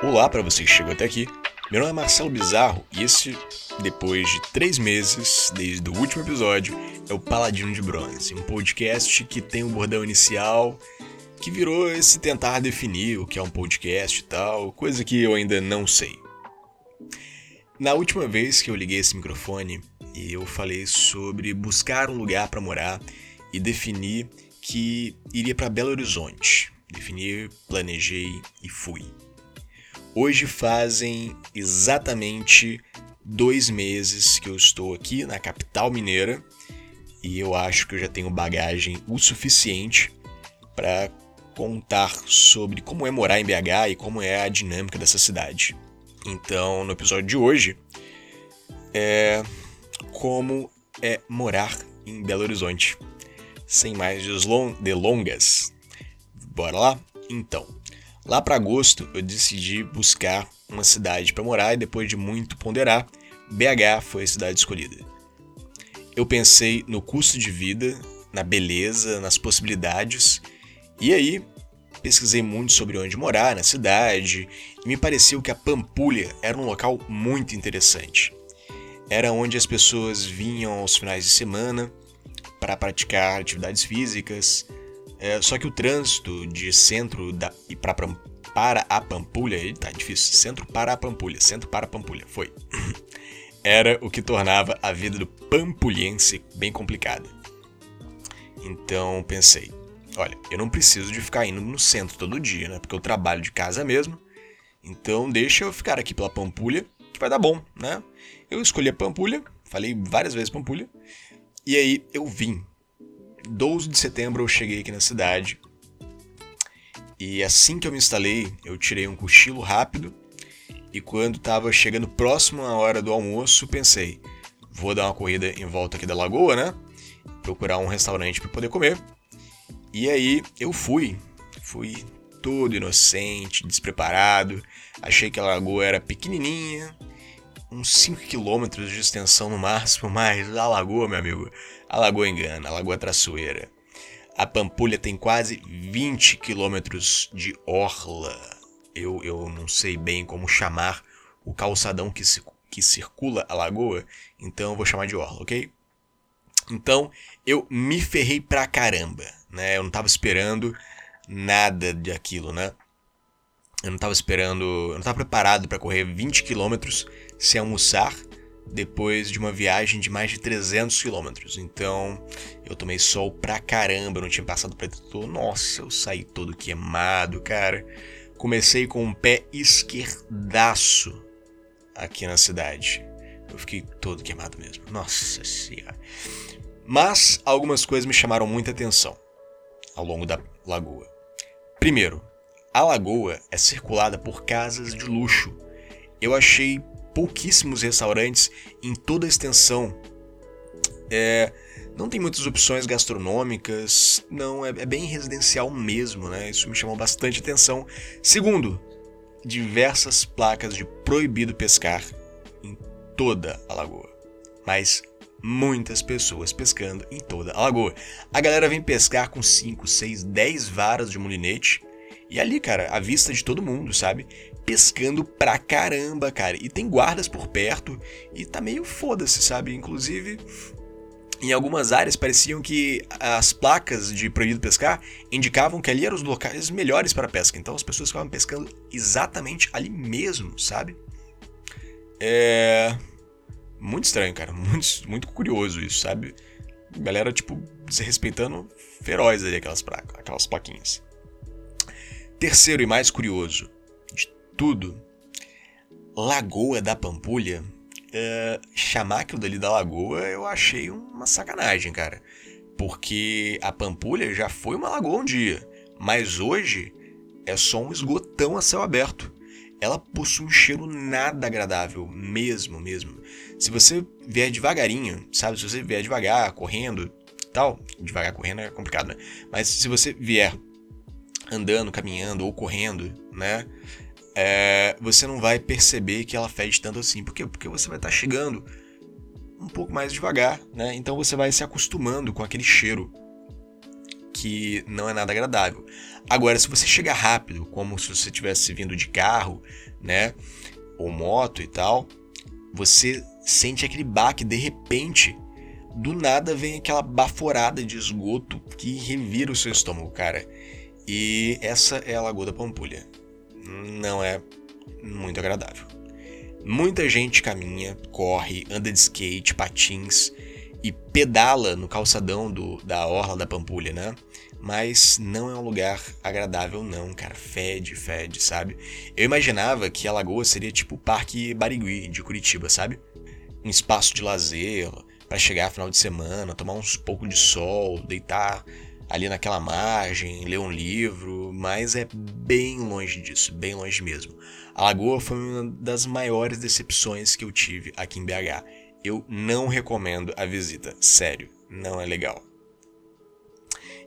Olá para você que chegou até aqui. Meu nome é Marcelo Bizarro e esse, depois de três meses, desde o último episódio, é o Paladino de Bronze, um podcast que tem um bordão inicial que virou esse tentar definir o que é um podcast e tal, coisa que eu ainda não sei. Na última vez que eu liguei esse microfone, eu falei sobre buscar um lugar para morar e definir que iria para Belo Horizonte. Defini, planejei e fui. Hoje fazem exatamente dois meses que eu estou aqui na capital mineira e eu acho que eu já tenho bagagem o suficiente para contar sobre como é morar em BH e como é a dinâmica dessa cidade. Então, no episódio de hoje, é como é morar em Belo Horizonte. Sem mais delongas, bora lá? Então, lá para agosto eu decidi buscar uma cidade para morar e depois de muito ponderar, BH foi a cidade escolhida. Eu pensei no custo de vida, na beleza, nas possibilidades, e aí pesquisei muito sobre onde morar na cidade e me pareceu que a Pampulha era um local muito interessante. Era onde as pessoas vinham aos finais de semana para praticar atividades físicas. É, só que o trânsito de centro da, e pra, para a Pampulha, tá difícil, centro para a Pampulha, centro para a Pampulha, foi. Era o que tornava a vida do pampulhense bem complicada. Então pensei, olha, eu não preciso de ficar indo no centro todo dia, né? Porque eu trabalho de casa mesmo. Então deixa eu ficar aqui pela Pampulha, que vai dar bom, né? Eu escolhi a Pampulha, falei várias vezes Pampulha, e aí eu vim. 12 de setembro eu cheguei aqui na cidade. E assim que eu me instalei, eu tirei um cochilo rápido. E quando estava chegando próximo à hora do almoço, pensei: vou dar uma corrida em volta aqui da lagoa, né? Procurar um restaurante para poder comer. E aí eu fui. Fui todo inocente, despreparado. Achei que a lagoa era pequenininha, uns 5 quilômetros de extensão no máximo, mas a lagoa, meu amigo, a lagoa engana, a lagoa traçoeira. A Pampulha tem quase 20 quilômetros de orla. Eu, eu não sei bem como chamar o calçadão que, se, que circula a lagoa, então eu vou chamar de orla, ok? Então eu me ferrei pra caramba, né? Eu não tava esperando nada daquilo, né? Eu não tava esperando, eu não tava preparado para correr 20 quilômetros sem almoçar depois de uma viagem de mais de 300 quilômetros. Então, eu tomei sol pra caramba, eu não tinha passado protetor. Nossa, eu saí todo queimado, cara. Comecei com um pé esquerdaço aqui na cidade. Eu fiquei todo queimado mesmo. Nossa senhora. Mas algumas coisas me chamaram muita atenção ao longo da lagoa. Primeiro, a lagoa é circulada por casas de luxo. Eu achei pouquíssimos restaurantes em toda a extensão. É, não tem muitas opções gastronômicas, não, é, é, bem residencial mesmo, né? Isso me chamou bastante atenção. Segundo, diversas placas de proibido pescar em toda a lagoa. Mas muitas pessoas pescando em toda a lagoa. A galera vem pescar com 5, 6, 10 varas de molinete. E ali, cara, a vista de todo mundo, sabe? Pescando pra caramba, cara. E tem guardas por perto e tá meio foda-se, sabe? Inclusive, em algumas áreas pareciam que as placas de proibido pescar indicavam que ali eram os locais melhores para pesca. Então as pessoas ficavam pescando exatamente ali mesmo, sabe? É. Muito estranho, cara. Muito, muito curioso isso, sabe? Galera, tipo, desrespeitando feroz ali aquelas, placas, aquelas plaquinhas. Terceiro e mais curioso, tudo. Lagoa da Pampulha. Uh, chamar aquilo dali da lagoa eu achei uma sacanagem, cara. Porque a Pampulha já foi uma lagoa um dia, mas hoje é só um esgotão a céu aberto. Ela possui um cheiro nada agradável, mesmo, mesmo. Se você vier devagarinho, sabe? Se você vier devagar, correndo, tal, devagar correndo é complicado, né? Mas se você vier andando, caminhando ou correndo, né? É, você não vai perceber que ela fede tanto assim. Por quê? Porque você vai estar tá chegando um pouco mais devagar, né? Então você vai se acostumando com aquele cheiro que não é nada agradável. Agora, se você chegar rápido, como se você estivesse vindo de carro, né, ou moto e tal, você sente aquele baque de repente. Do nada vem aquela baforada de esgoto que revira o seu estômago, cara. E essa é a Lagoa da Pampulha. Não é muito agradável. Muita gente caminha, corre, anda de skate, patins e pedala no calçadão do, da orla da Pampulha, né? Mas não é um lugar agradável não, cara. Fede, fede, sabe? Eu imaginava que a lagoa seria tipo o Parque Barigui de Curitiba, sabe? Um espaço de lazer para chegar final de semana, tomar uns pouco de sol, deitar ali naquela margem, ler um livro, mas é bem longe disso, bem longe mesmo. A lagoa foi uma das maiores decepções que eu tive aqui em BH. Eu não recomendo a visita, sério, não é legal.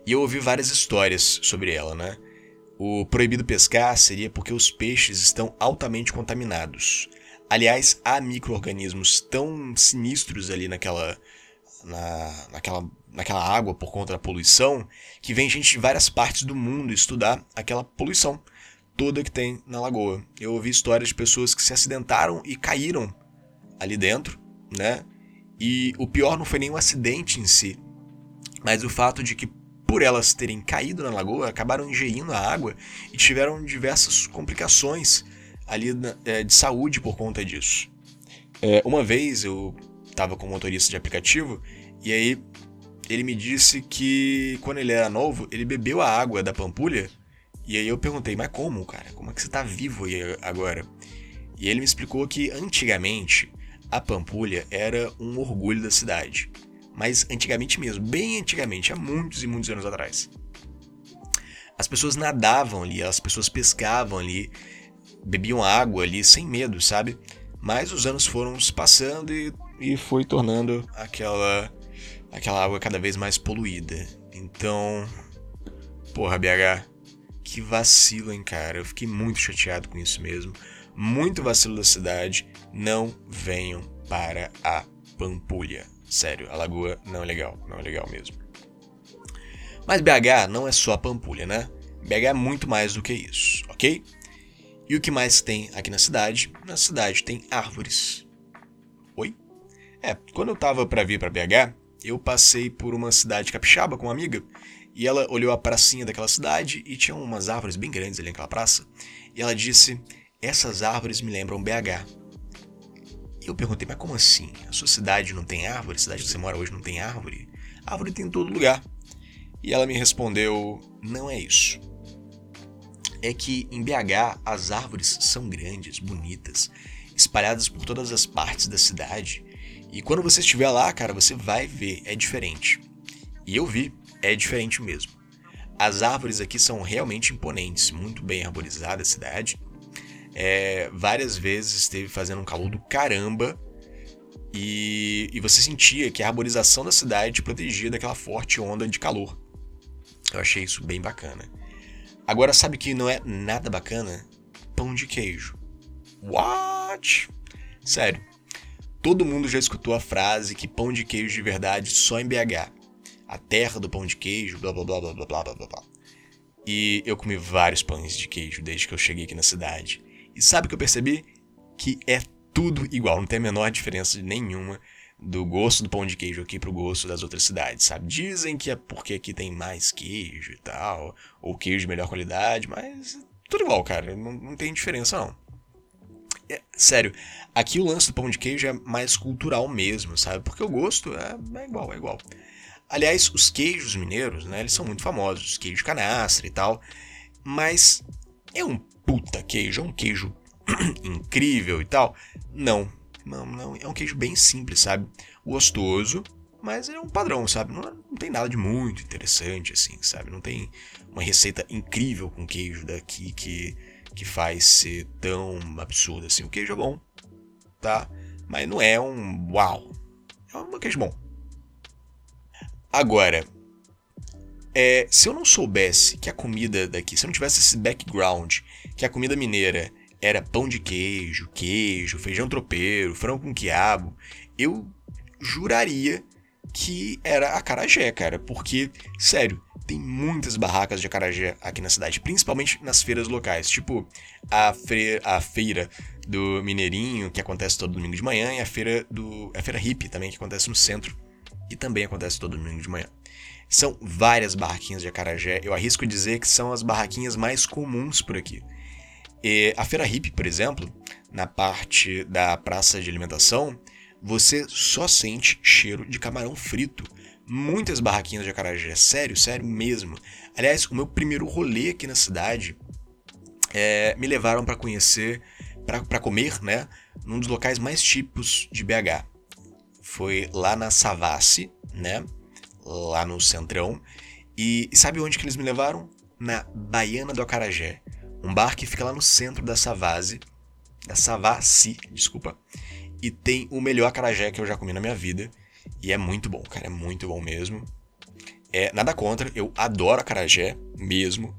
E eu ouvi várias histórias sobre ela, né? O proibido pescar seria porque os peixes estão altamente contaminados. Aliás, há micro-organismos tão sinistros ali naquela, na, naquela, naquela água por conta da poluição que vem gente de várias partes do mundo estudar aquela poluição toda que tem na lagoa. Eu ouvi histórias de pessoas que se acidentaram e caíram ali dentro, né? E o pior não foi nem o acidente em si, mas o fato de que por elas terem caído na lagoa, acabaram ingerindo a água e tiveram diversas complicações ali é, de saúde por conta disso. É, uma vez eu estava com motorista de aplicativo e aí ele me disse que quando ele era novo, ele bebeu a água da Pampulha e aí eu perguntei, mas como, cara? Como é que você está vivo aí agora? E ele me explicou que antigamente a Pampulha era um orgulho da cidade mas antigamente mesmo, bem antigamente, há muitos e muitos anos atrás. As pessoas nadavam ali, as pessoas pescavam ali, bebiam água ali sem medo, sabe? Mas os anos foram se passando e, e foi tornando aquela, aquela água cada vez mais poluída. Então, porra, BH, que vacilo, hein, cara? Eu fiquei muito chateado com isso mesmo. Muito vacilo da cidade. Não venham para a Pampulha. Sério, a lagoa não é legal, não é legal mesmo. Mas BH não é só a Pampulha, né? BH é muito mais do que isso, ok? E o que mais tem aqui na cidade? Na cidade tem árvores. É, quando eu tava para vir para BH, eu passei por uma cidade capixaba com uma amiga e ela olhou a pracinha daquela cidade e tinha umas árvores bem grandes ali naquela praça. E ela disse: Essas árvores me lembram BH. E eu perguntei, mas como assim? A sua cidade não tem árvore? A cidade que você mora hoje não tem árvore? A árvore tem em todo lugar. E ela me respondeu: não é isso. É que em BH as árvores são grandes, bonitas, espalhadas por todas as partes da cidade. E quando você estiver lá, cara, você vai ver, é diferente. E eu vi, é diferente mesmo. As árvores aqui são realmente imponentes, muito bem arborizada a cidade é, várias vezes esteve fazendo um calor do caramba e, e você sentia que a arborização da cidade te protegia daquela forte onda de calor. Eu achei isso bem bacana. Agora, sabe que não é nada bacana? Pão de queijo. What? Sério. Todo mundo já escutou a frase que pão de queijo de verdade só em BH. A terra do pão de queijo, blá blá blá blá blá blá blá blá. E eu comi vários pães de queijo desde que eu cheguei aqui na cidade. E sabe o que eu percebi? Que é tudo igual, não tem a menor diferença nenhuma do gosto do pão de queijo aqui pro gosto das outras cidades, sabe? Dizem que é porque aqui tem mais queijo e tal, ou queijo de melhor qualidade, mas tudo igual, cara, não, não tem diferença não. É, sério, aqui o lance do pão de queijo é mais cultural mesmo, sabe? Porque o gosto é, é igual, é igual. Aliás, os queijos mineiros, né, eles são muito famosos, queijo canastra e tal, mas é um puta queijo, é um queijo incrível e tal. Não, não, não. É um queijo bem simples, sabe? Gostoso, mas é um padrão, sabe? Não, não tem nada de muito interessante, assim, sabe? Não tem uma receita incrível com queijo daqui que, que faz ser tão absurdo assim. O queijo é bom, tá? Mas não é um uau. É um queijo bom. Agora, é, se eu não soubesse que a comida daqui, se eu não tivesse esse background, que a comida mineira era pão de queijo, queijo, feijão tropeiro, frango com quiabo, eu juraria que era a carajé, cara. Porque, sério, tem muitas barracas de acarajé aqui na cidade, principalmente nas feiras locais, tipo a, a feira do Mineirinho, que acontece todo domingo de manhã, e a feira do a feira hippie também, que acontece no centro, e também acontece todo domingo de manhã. São várias barraquinhas de acarajé, eu arrisco dizer que são as barraquinhas mais comuns por aqui. E a feira hippie, por exemplo, na parte da praça de alimentação, você só sente cheiro de camarão frito muitas barraquinhas de acarajé, sério, sério mesmo. Aliás, o meu primeiro rolê aqui na cidade é, me levaram para conhecer, para comer, né, num dos locais mais típicos de BH. Foi lá na Savassi, né, lá no Centrão. E, e sabe onde que eles me levaram? Na Baiana do Acarajé, um bar que fica lá no centro da Savassi, da Savassi, desculpa. E tem o melhor acarajé que eu já comi na minha vida e é muito bom, cara, é muito bom mesmo. É, nada contra, eu adoro acarajé mesmo.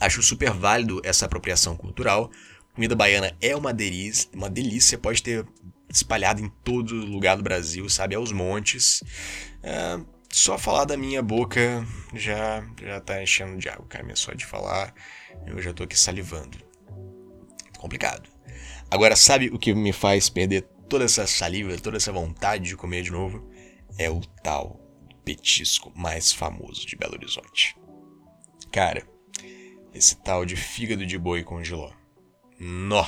Acho super válido essa apropriação cultural. Comida baiana é uma delícia, uma delícia, pode ter espalhado em todo lugar do Brasil, sabe, aos montes. É, só falar da minha boca já já tá enchendo de água, cara, só de falar eu já tô aqui salivando. Complicado. Agora, sabe o que me faz perder toda essa saliva, toda essa vontade de comer de novo, é o tal petisco mais famoso de Belo Horizonte. Cara, esse tal de fígado de boi com giló. Nó,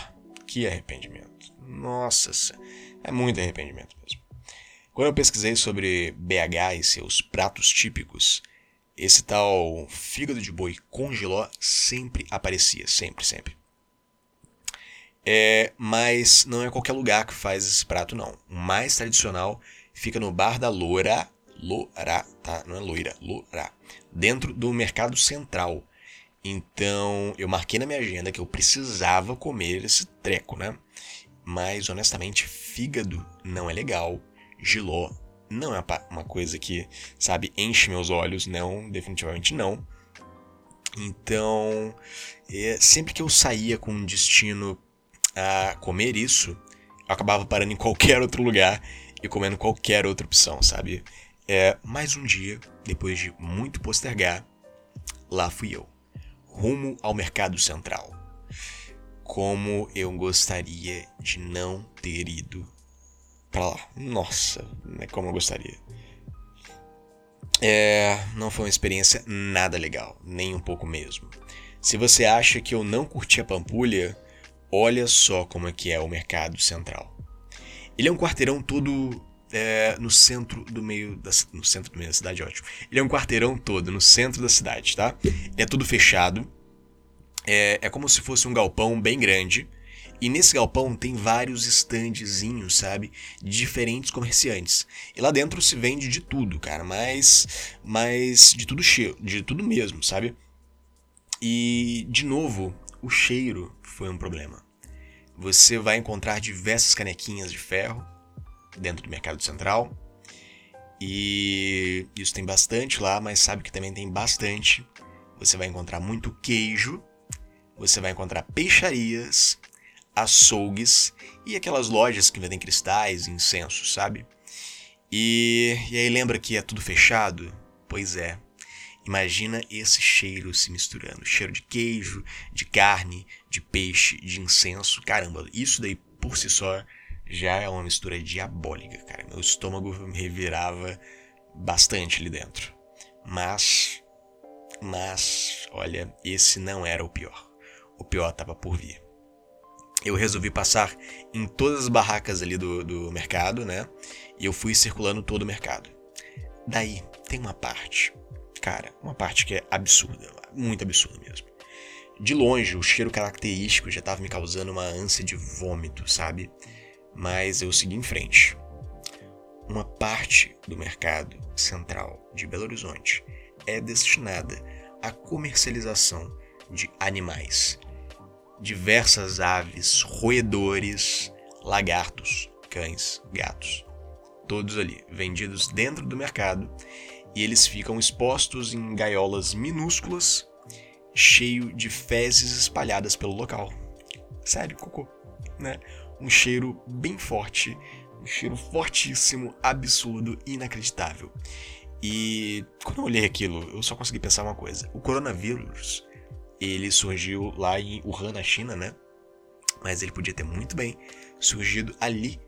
que arrependimento. Nossa, é muito arrependimento mesmo. Quando eu pesquisei sobre BH e seus pratos típicos, esse tal fígado de boi com giló sempre aparecia, sempre, sempre. É, mas não é qualquer lugar que faz esse prato, não. O mais tradicional fica no Bar da Loura, Loura, tá? Não é loira, Loura. Dentro do Mercado Central. Então, eu marquei na minha agenda que eu precisava comer esse treco, né? Mas, honestamente, fígado não é legal. Giló não é uma coisa que, sabe, enche meus olhos. Não, definitivamente não. Então, é, sempre que eu saía com um destino a comer isso, eu acabava parando em qualquer outro lugar e comendo qualquer outra opção, sabe? É, mais um dia, depois de muito postergar, lá fui eu, rumo ao mercado central. Como eu gostaria de não ter ido para lá. Nossa, né, como eu gostaria. É, não foi uma experiência nada legal, nem um pouco mesmo. Se você acha que eu não curti a Pampulha, Olha só como é que é o mercado central. Ele é um quarteirão todo é, no centro do meio da, no centro do meio da cidade, ótimo. Ele é um quarteirão todo no centro da cidade, tá? Ele é tudo fechado. É, é como se fosse um galpão bem grande. E nesse galpão tem vários standzinhos, sabe? Diferentes comerciantes. E lá dentro se vende de tudo, cara. Mas, mas de tudo cheio, de tudo mesmo, sabe? E de novo, o cheiro foi um problema. Você vai encontrar diversas canequinhas de ferro dentro do mercado central. E isso tem bastante lá, mas sabe que também tem bastante. Você vai encontrar muito queijo, você vai encontrar peixarias, açougues e aquelas lojas que vendem cristais e incensos, sabe? E, e aí lembra que é tudo fechado? Pois é, Imagina esse cheiro se misturando. Cheiro de queijo, de carne, de peixe, de incenso. Caramba, isso daí por si só já é uma mistura diabólica, cara. Meu estômago revirava bastante ali dentro. Mas, mas, olha, esse não era o pior. O pior estava por vir. Eu resolvi passar em todas as barracas ali do, do mercado, né? E eu fui circulando todo o mercado. Daí tem uma parte Cara, uma parte que é absurda, muito absurda mesmo. De longe, o cheiro característico já estava me causando uma ânsia de vômito, sabe? Mas eu segui em frente. Uma parte do mercado central de Belo Horizonte é destinada à comercialização de animais. Diversas aves, roedores, lagartos, cães, gatos. Todos ali, vendidos dentro do mercado e eles ficam expostos em gaiolas minúsculas, cheio de fezes espalhadas pelo local. Sério, cocô, né? Um cheiro bem forte, um cheiro fortíssimo, absurdo, inacreditável. E quando eu olhei aquilo, eu só consegui pensar uma coisa. O coronavírus, ele surgiu lá em Wuhan, na China, né? Mas ele podia ter muito bem surgido ali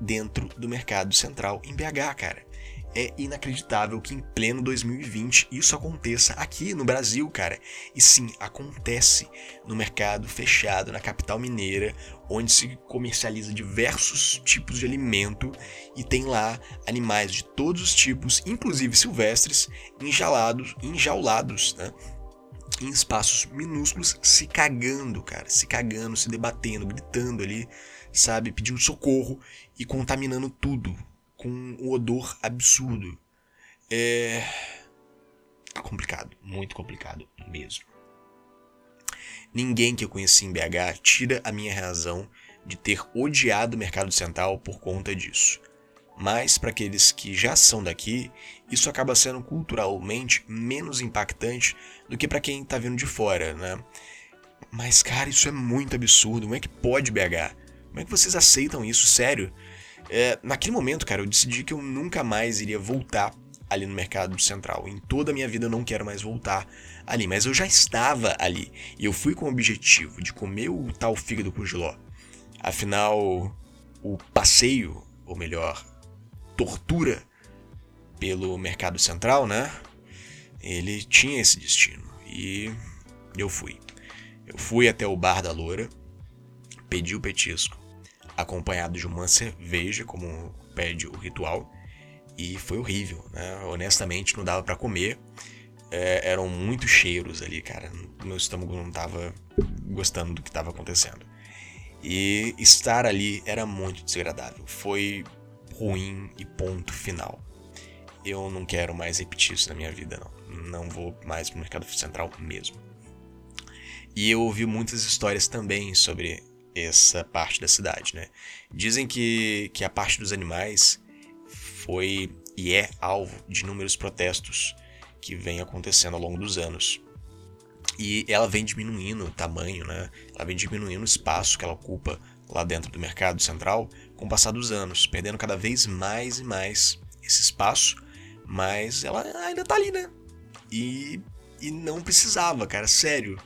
dentro do mercado central em BH, cara. É inacreditável que em pleno 2020 isso aconteça aqui no Brasil, cara. E sim, acontece no mercado fechado na capital mineira, onde se comercializa diversos tipos de alimento e tem lá animais de todos os tipos, inclusive silvestres, enjaulados, enjaulados, né? Em espaços minúsculos, se cagando, cara, se cagando, se debatendo, gritando ali, sabe, pedindo socorro e contaminando tudo com um odor absurdo. É complicado, muito complicado mesmo. Ninguém que eu conheci em BH tira a minha razão de ter odiado o mercado central por conta disso. Mas para aqueles que já são daqui, isso acaba sendo culturalmente menos impactante do que para quem está vindo de fora, né? Mas cara, isso é muito absurdo. Como é que pode BH? Como é que vocês aceitam isso? Sério? É, naquele momento, cara, eu decidi que eu nunca mais iria voltar ali no mercado central. Em toda a minha vida eu não quero mais voltar ali, mas eu já estava ali e eu fui com o objetivo de comer o tal fígado com giló. Afinal, o passeio, ou melhor, tortura pelo mercado central, né? Ele tinha esse destino e eu fui. Eu fui até o bar da loura, pedi o petisco, acompanhado de uma cerveja, como pede o ritual, e foi horrível, né? Honestamente, não dava para comer. É, eram muitos cheiros ali, cara. Meu estômago não tava gostando do que estava acontecendo. E estar ali era muito desagradável. Foi ruim e ponto final. Eu não quero mais repetir isso na minha vida, não. Não vou mais pro mercado central mesmo. E eu ouvi muitas histórias também sobre essa parte da cidade, né? Dizem que, que a parte dos animais foi e é alvo de inúmeros protestos que vem acontecendo ao longo dos anos. E ela vem diminuindo o tamanho, né? Ela vem diminuindo o espaço que ela ocupa lá dentro do mercado central com o passar dos anos, perdendo cada vez mais e mais esse espaço, mas ela ainda tá ali, né? E, e não precisava, cara, sério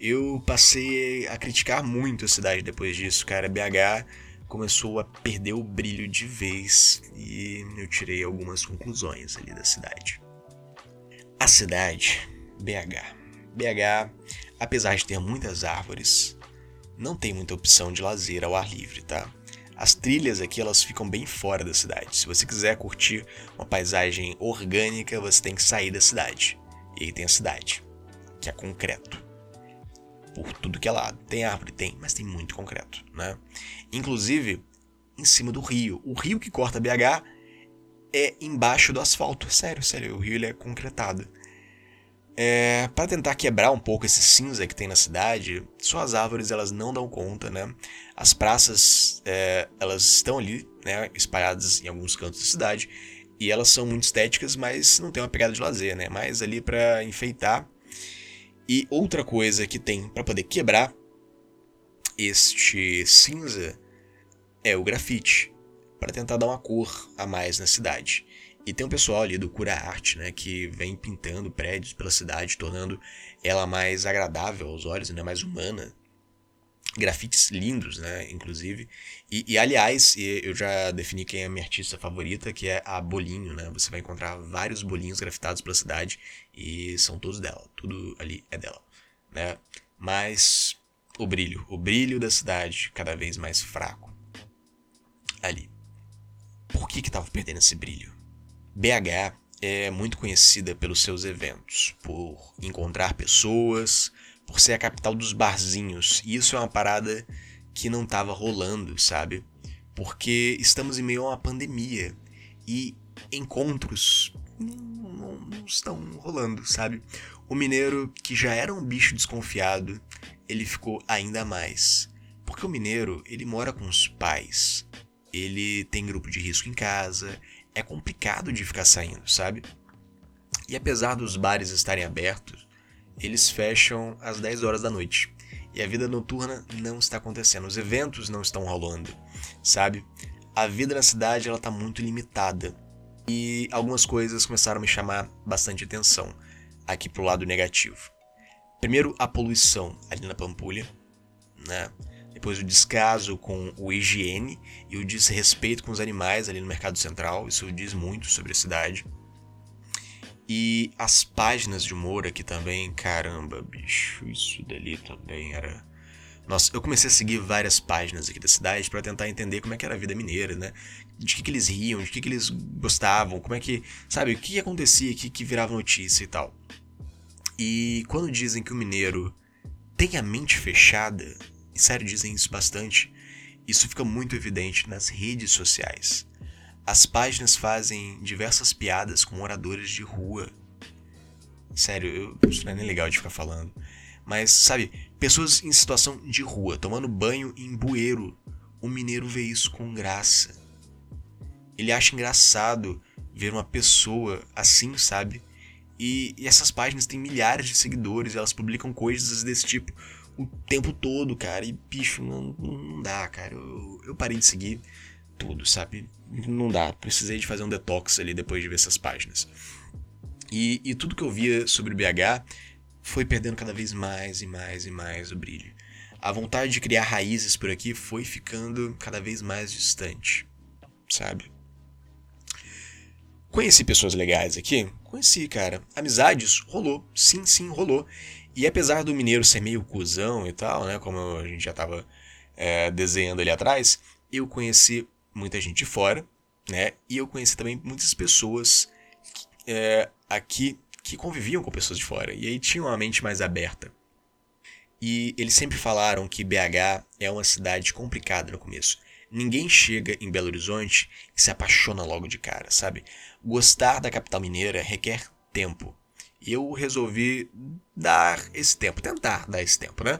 eu passei a criticar muito a cidade depois disso, cara. BH começou a perder o brilho de vez e eu tirei algumas conclusões ali da cidade. A cidade, BH. BH, apesar de ter muitas árvores, não tem muita opção de lazer ao ar livre, tá? As trilhas aqui elas ficam bem fora da cidade. Se você quiser curtir uma paisagem orgânica, você tem que sair da cidade. E aí tem a cidade, que é concreto por tudo que é lado. Tem árvore? Tem, mas tem muito concreto, né? Inclusive, em cima do rio. O rio que corta BH é embaixo do asfalto. Sério, sério, o rio ele é concretado. É, para tentar quebrar um pouco esse cinza que tem na cidade, só as árvores elas não dão conta, né? As praças é, elas estão ali, né, espalhadas em alguns cantos da cidade e elas são muito estéticas, mas não tem uma pegada de lazer, né? Mais ali para enfeitar e outra coisa que tem para poder quebrar este cinza é o grafite, para tentar dar uma cor a mais na cidade. E tem um pessoal ali do Cura Arte, né, que vem pintando prédios pela cidade, tornando ela mais agradável aos olhos, né, mais humana grafites lindos, né, inclusive. E, e, aliás, eu já defini quem é a minha artista favorita, que é a Bolinho, né? Você vai encontrar vários bolinhos grafitados pela cidade e são todos dela, tudo ali é dela, né? Mas o brilho, o brilho da cidade cada vez mais fraco. Ali. Por que que tava perdendo esse brilho? BH é muito conhecida pelos seus eventos, por encontrar pessoas, por ser a capital dos barzinhos. E isso é uma parada que não tava rolando, sabe? Porque estamos em meio a uma pandemia e encontros não, não, não estão rolando, sabe? O mineiro, que já era um bicho desconfiado, ele ficou ainda mais. Porque o mineiro, ele mora com os pais, ele tem grupo de risco em casa, é complicado de ficar saindo, sabe? E apesar dos bares estarem abertos, eles fecham às 10 horas da noite. E a vida noturna não está acontecendo, os eventos não estão rolando, sabe? A vida na cidade ela tá muito limitada. E algumas coisas começaram a me chamar bastante atenção aqui pro lado negativo. Primeiro, a poluição ali na Pampulha, né? Depois o descaso com o higiene e o desrespeito com os animais ali no Mercado Central, isso diz muito sobre a cidade. E as páginas de humor aqui também, caramba, bicho, isso dali também era. Nossa, eu comecei a seguir várias páginas aqui da cidade para tentar entender como é que era a vida mineira, né? De que, que eles riam, de que, que eles gostavam, como é que. Sabe, o que, que acontecia aqui que virava notícia e tal. E quando dizem que o mineiro tem a mente fechada, e sério, dizem isso bastante, isso fica muito evidente nas redes sociais. As páginas fazem diversas piadas com moradores de rua. Sério, eu, isso não é nem legal de ficar falando. Mas, sabe, pessoas em situação de rua, tomando banho em bueiro. O mineiro vê isso com graça. Ele acha engraçado ver uma pessoa assim, sabe? E, e essas páginas têm milhares de seguidores, elas publicam coisas desse tipo o tempo todo, cara. E, bicho, não, não dá, cara. Eu, eu parei de seguir tudo, sabe? Não dá. Precisei de fazer um detox ali depois de ver essas páginas. E, e tudo que eu via sobre BH foi perdendo cada vez mais e mais e mais o brilho. A vontade de criar raízes por aqui foi ficando cada vez mais distante, sabe? Conheci pessoas legais aqui? Conheci, cara. Amizades? Rolou. Sim, sim, rolou. E apesar do mineiro ser meio cuzão e tal, né? Como a gente já tava é, desenhando ali atrás, eu conheci muita gente de fora, né? E eu conheci também muitas pessoas é, aqui que conviviam com pessoas de fora. E aí tinham uma mente mais aberta. E eles sempre falaram que BH é uma cidade complicada no começo. Ninguém chega em Belo Horizonte e se apaixona logo de cara, sabe? Gostar da capital mineira requer tempo. E eu resolvi dar esse tempo, tentar dar esse tempo, né?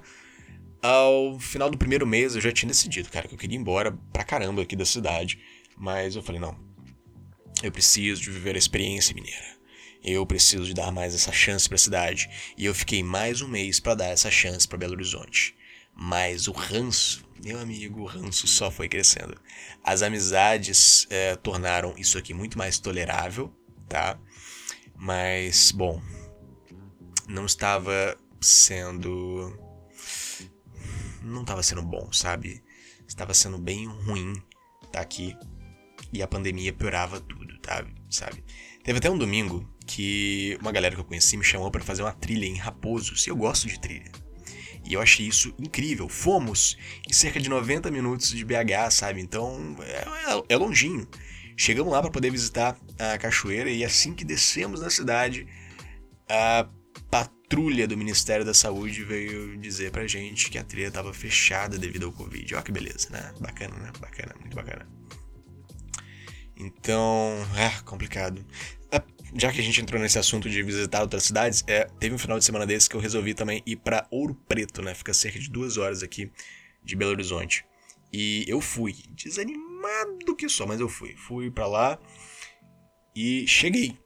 Ao final do primeiro mês eu já tinha decidido, cara, que eu queria ir embora pra caramba aqui da cidade. Mas eu falei, não. Eu preciso de viver a experiência mineira. Eu preciso de dar mais essa chance para a cidade. E eu fiquei mais um mês para dar essa chance para Belo Horizonte. Mas o ranço, meu amigo, o ranço só foi crescendo. As amizades é, tornaram isso aqui muito mais tolerável, tá? Mas, bom, não estava sendo não estava sendo bom, sabe? Estava sendo bem ruim tá aqui e a pandemia piorava tudo, tá? sabe? Teve até um domingo que uma galera que eu conheci me chamou para fazer uma trilha em Raposos, e eu gosto de trilha. E eu achei isso incrível. Fomos em cerca de 90 minutos de BH, sabe? Então é, é, é longinho. Chegamos lá para poder visitar a cachoeira e assim que descemos na cidade, a patrulha do Ministério da Saúde veio dizer pra gente que a trilha estava fechada devido ao Covid. Olha que beleza, né? Bacana, né? Bacana, muito bacana. Então, é complicado. É, já que a gente entrou nesse assunto de visitar outras cidades, é, teve um final de semana desse que eu resolvi também ir para Ouro Preto, né? Fica cerca de duas horas aqui de Belo Horizonte. E eu fui, desanimado que só, mas eu fui. Fui para lá e cheguei.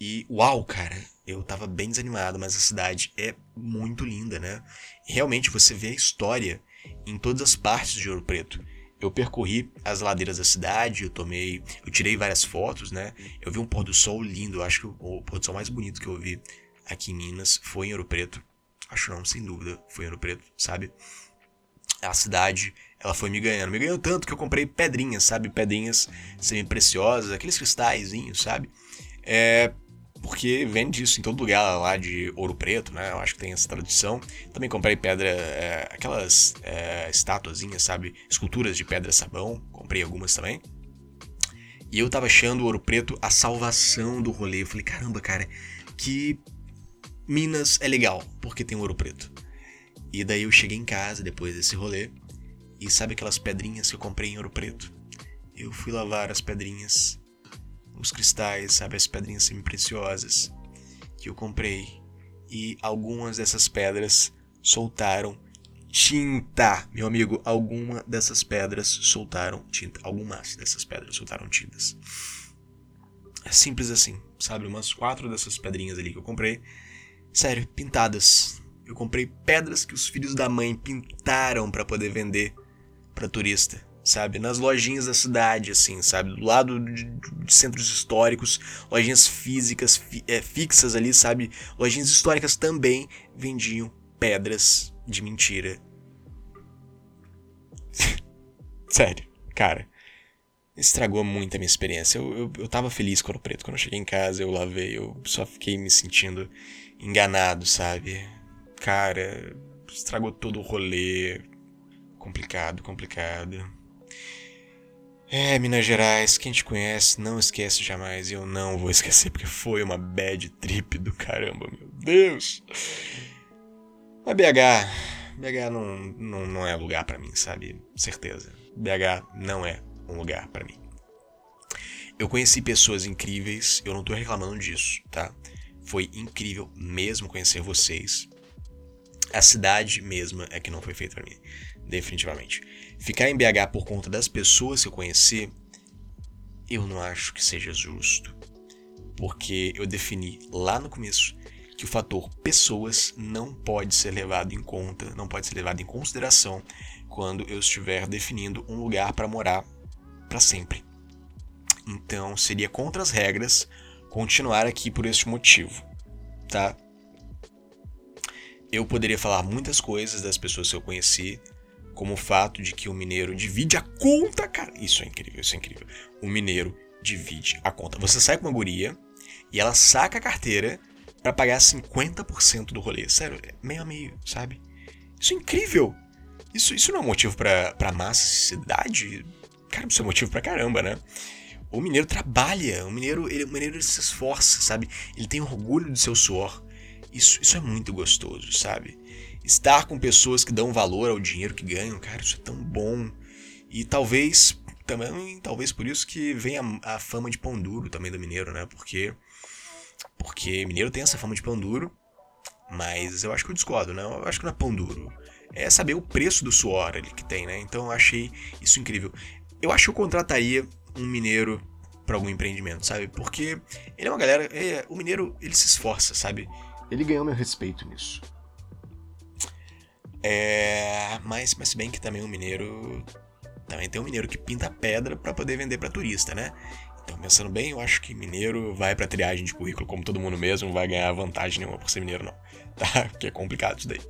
E uau, cara, eu tava bem desanimado, mas a cidade é muito linda, né? Realmente você vê a história em todas as partes de Ouro Preto. Eu percorri as ladeiras da cidade, eu tomei, eu tirei várias fotos, né? Eu vi um pôr do sol lindo, eu acho que o pôr do sol mais bonito que eu vi aqui em Minas foi em Ouro Preto. Acho não, sem dúvida, foi em Ouro Preto, sabe? A cidade, ela foi me ganhando. Me ganhou tanto que eu comprei pedrinhas, sabe? Pedrinhas semi-preciosas, aqueles cristalzinhos, sabe? É, porque vende isso em todo lugar lá de ouro preto, né? Eu acho que tem essa tradição. Também comprei pedra, é, aquelas é, estatuazinhas, sabe? Esculturas de pedra sabão, comprei algumas também. E eu tava achando o ouro preto a salvação do rolê. Eu falei, caramba, cara, que Minas é legal, porque tem ouro preto. E daí eu cheguei em casa depois desse rolê. E sabe aquelas pedrinhas que eu comprei em ouro preto? Eu fui lavar as pedrinhas os cristais, sabe, as pedrinhas semi-preciosas que eu comprei. E algumas dessas pedras soltaram tinta. Meu amigo, alguma dessas pedras soltaram tinta. Algumas dessas pedras soltaram tintas. É simples assim, sabe? Umas quatro dessas pedrinhas ali que eu comprei. Sério, pintadas. Eu comprei pedras que os filhos da mãe pintaram para poder vender para turista. Sabe? Nas lojinhas da cidade, assim, sabe? Do lado de, centros históricos, lojinhas físicas, fi, é, fixas ali, sabe? Lojinhas históricas também vendiam pedras de mentira. Sério, cara. Estragou muito a minha experiência. Eu, eu, eu tava feliz com o preto. Quando eu cheguei em casa, eu lavei. Eu só fiquei me sentindo enganado, sabe? Cara, estragou todo o rolê. Complicado, complicado. É, Minas Gerais, quem te conhece não esquece jamais. E eu não vou esquecer, porque foi uma bad trip do caramba, meu Deus. Mas BH, BH não, não, não é lugar para mim, sabe? Certeza. BH não é um lugar para mim. Eu conheci pessoas incríveis, eu não tô reclamando disso, tá? Foi incrível mesmo conhecer vocês. A cidade mesma é que não foi feita para mim, definitivamente. Ficar em BH por conta das pessoas que eu conheci, eu não acho que seja justo. Porque eu defini lá no começo que o fator pessoas não pode ser levado em conta, não pode ser levado em consideração quando eu estiver definindo um lugar para morar para sempre. Então seria contra as regras continuar aqui por este motivo, tá? Eu poderia falar muitas coisas das pessoas que eu conheci, como o fato de que o mineiro divide a conta, cara. Isso é incrível, isso é incrível. O mineiro divide a conta. Você sai com uma guria e ela saca a carteira para pagar 50% do rolê. Sério, é meio a meio, sabe? Isso é incrível. Isso, isso não é motivo pra, pra massa cidade? Cara, isso é motivo pra caramba, né? O mineiro trabalha, o mineiro, ele, o mineiro ele se esforça, sabe? Ele tem orgulho do seu suor. Isso, isso é muito gostoso, sabe? Estar com pessoas que dão valor ao dinheiro que ganham, cara, isso é tão bom. E talvez, também, talvez por isso que vem a, a fama de pão duro também do mineiro, né? Porque, porque mineiro tem essa fama de pão duro, mas eu acho que eu discordo, né? Eu acho que não é pão duro. É saber o preço do suor ali que tem, né? Então eu achei isso incrível. Eu acho que eu contrataria um mineiro para algum empreendimento, sabe? Porque ele é uma galera. É, o mineiro, ele se esforça, sabe? Ele ganhou meu respeito nisso. É, mas, mas bem que também o mineiro. Também tem um mineiro que pinta pedra para poder vender para turista, né? Então, pensando bem, eu acho que mineiro vai pra triagem de currículo como todo mundo mesmo, não vai ganhar vantagem nenhuma por ser mineiro, não. Tá? Porque é complicado isso daí.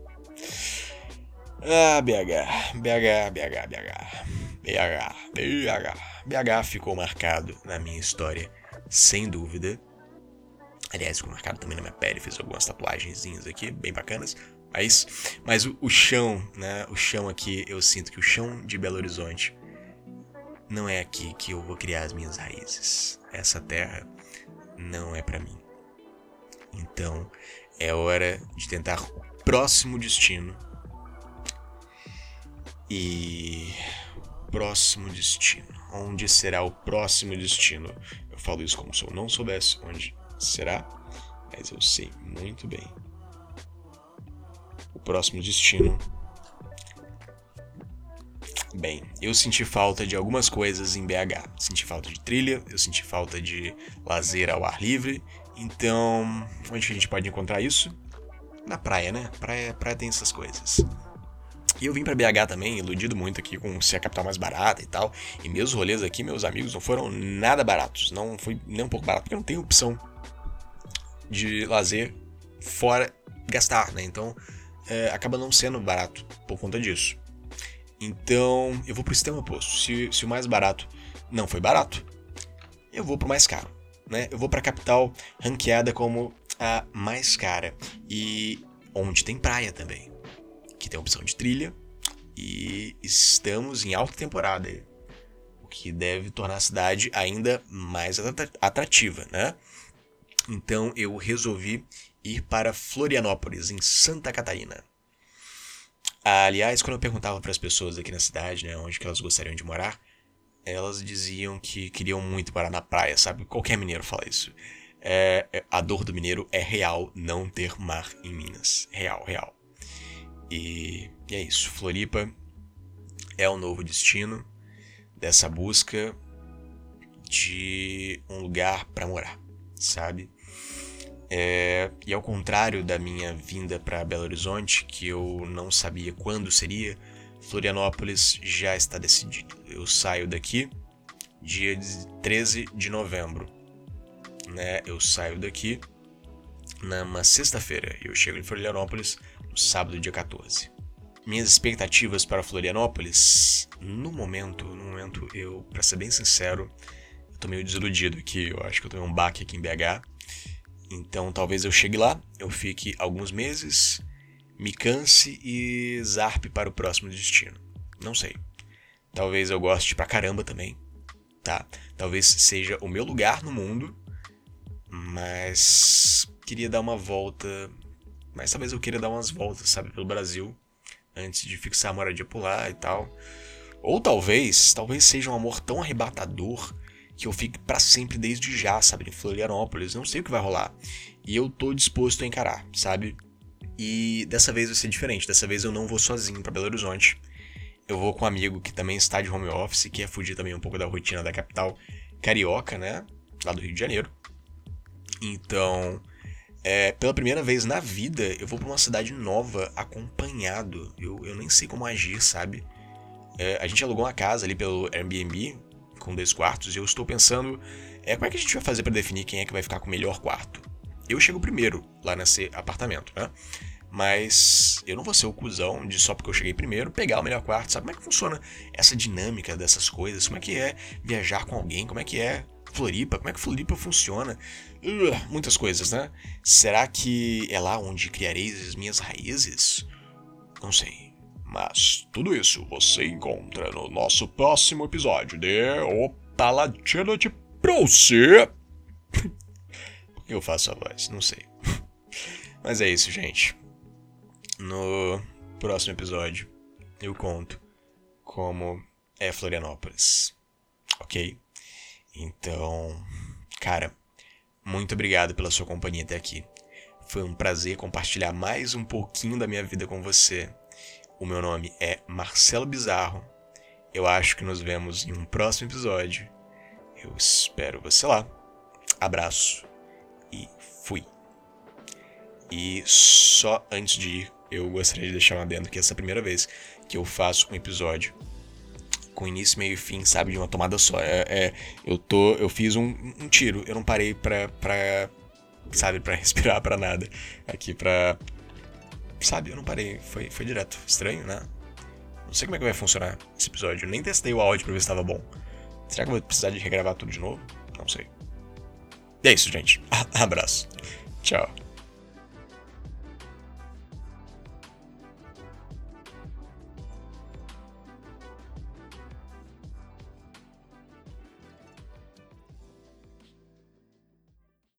Ah, BH, BH, BH, BH. BH, BH. BH ficou marcado na minha história, sem dúvida. Aliás, ficou marcado também na minha pele, fiz algumas tatuagenzinhas aqui, bem bacanas. Mas, mas o, o chão, né? O chão aqui, eu sinto que o chão de Belo Horizonte não é aqui que eu vou criar as minhas raízes. Essa terra não é para mim. Então, é hora de tentar o próximo destino. E próximo destino. Onde será o próximo destino? Eu falo isso como se eu não soubesse onde será, mas eu sei muito bem. O próximo destino. Bem, eu senti falta de algumas coisas em BH. Senti falta de trilha, eu senti falta de lazer ao ar livre. Então, onde a gente pode encontrar isso? Na praia, né? Praia, praia tem essas coisas. E eu vim para BH também, iludido muito aqui com ser a capital mais barata e tal. E meus rolês aqui, meus amigos, não foram nada baratos. Não foi nem um pouco barato, porque não tenho opção de lazer fora gastar, né? Então é, acaba não sendo barato por conta disso. Então eu vou pro sistema oposto. Se, se o mais barato não foi barato, eu vou pro mais caro. Né? Eu vou pra capital ranqueada como a mais cara. E onde tem praia também que tem opção de trilha, e estamos em alta temporada, o que deve tornar a cidade ainda mais atrativa, né? Então eu resolvi ir para Florianópolis, em Santa Catarina. Aliás, quando eu perguntava para as pessoas aqui na cidade, né, onde que elas gostariam de morar, elas diziam que queriam muito morar na praia, sabe? Qualquer mineiro fala isso. É, é a dor do mineiro é real não ter mar em Minas. Real, real. E, e é isso. Floripa é o novo destino dessa busca de um lugar para morar, sabe? É, e ao contrário da minha vinda para Belo Horizonte, que eu não sabia quando seria, Florianópolis já está decidido. Eu saio daqui dia 13 de novembro. Né? Eu saio daqui numa sexta-feira. Eu chego em Florianópolis no sábado, dia 14. Minhas expectativas para Florianópolis, no momento, no momento, eu, para ser bem sincero, tô meio desiludido aqui. Eu acho que eu tenho um baque aqui em BH. Então talvez eu chegue lá, eu fique alguns meses, me canse e zarpe para o próximo destino. Não sei. Talvez eu goste pra caramba também, tá? Talvez seja o meu lugar no mundo, mas queria dar uma volta. Mas talvez eu queira dar umas voltas, sabe, pelo Brasil, antes de fixar a moradia por lá e tal. Ou talvez, talvez seja um amor tão arrebatador que eu fique para sempre desde já, sabe, em Florianópolis. Não sei o que vai rolar. E eu tô disposto a encarar, sabe? E dessa vez vai ser diferente. Dessa vez eu não vou sozinho para Belo Horizonte. Eu vou com um amigo que também está de home office, que é fugir também um pouco da rotina da capital carioca, né? Lá do Rio de Janeiro. Então, é, pela primeira vez na vida, eu vou para uma cidade nova acompanhado. Eu, eu nem sei como agir, sabe? É, a gente alugou uma casa ali pelo Airbnb, com dois quartos, e eu estou pensando é, como é que a gente vai fazer para definir quem é que vai ficar com o melhor quarto. Eu chego primeiro lá nesse apartamento, né? Mas eu não vou ser o cuzão de só porque eu cheguei primeiro pegar o melhor quarto, sabe como é que funciona essa dinâmica dessas coisas? Como é que é viajar com alguém? Como é que é Floripa? Como é que Floripa funciona? Uh, muitas coisas, né? Será que é lá onde criarei as minhas raízes? Não sei. Mas tudo isso você encontra no nosso próximo episódio de O Paladino de Bruce. Por que eu faço a voz? Não sei. Mas é isso, gente. No próximo episódio eu conto como é Florianópolis. Ok? Então, cara, muito obrigado pela sua companhia até aqui. Foi um prazer compartilhar mais um pouquinho da minha vida com você. O meu nome é Marcelo Bizarro. Eu acho que nos vemos em um próximo episódio. Eu espero você lá. Abraço e fui. E só antes de ir, eu gostaria de deixar um adendo que essa é a primeira vez que eu faço um episódio com início, meio e fim, sabe, de uma tomada só. É, é eu tô, eu fiz um, um, tiro, eu não parei pra, pra sabe, pra respirar pra nada aqui, pra, sabe, eu não parei, foi, foi direto. Estranho, né? Não sei como é que vai funcionar esse episódio, eu nem testei o áudio pra ver se tava bom. Será que eu vou precisar de regravar tudo de novo? Não sei. E é isso, gente. Abraço. Tchau.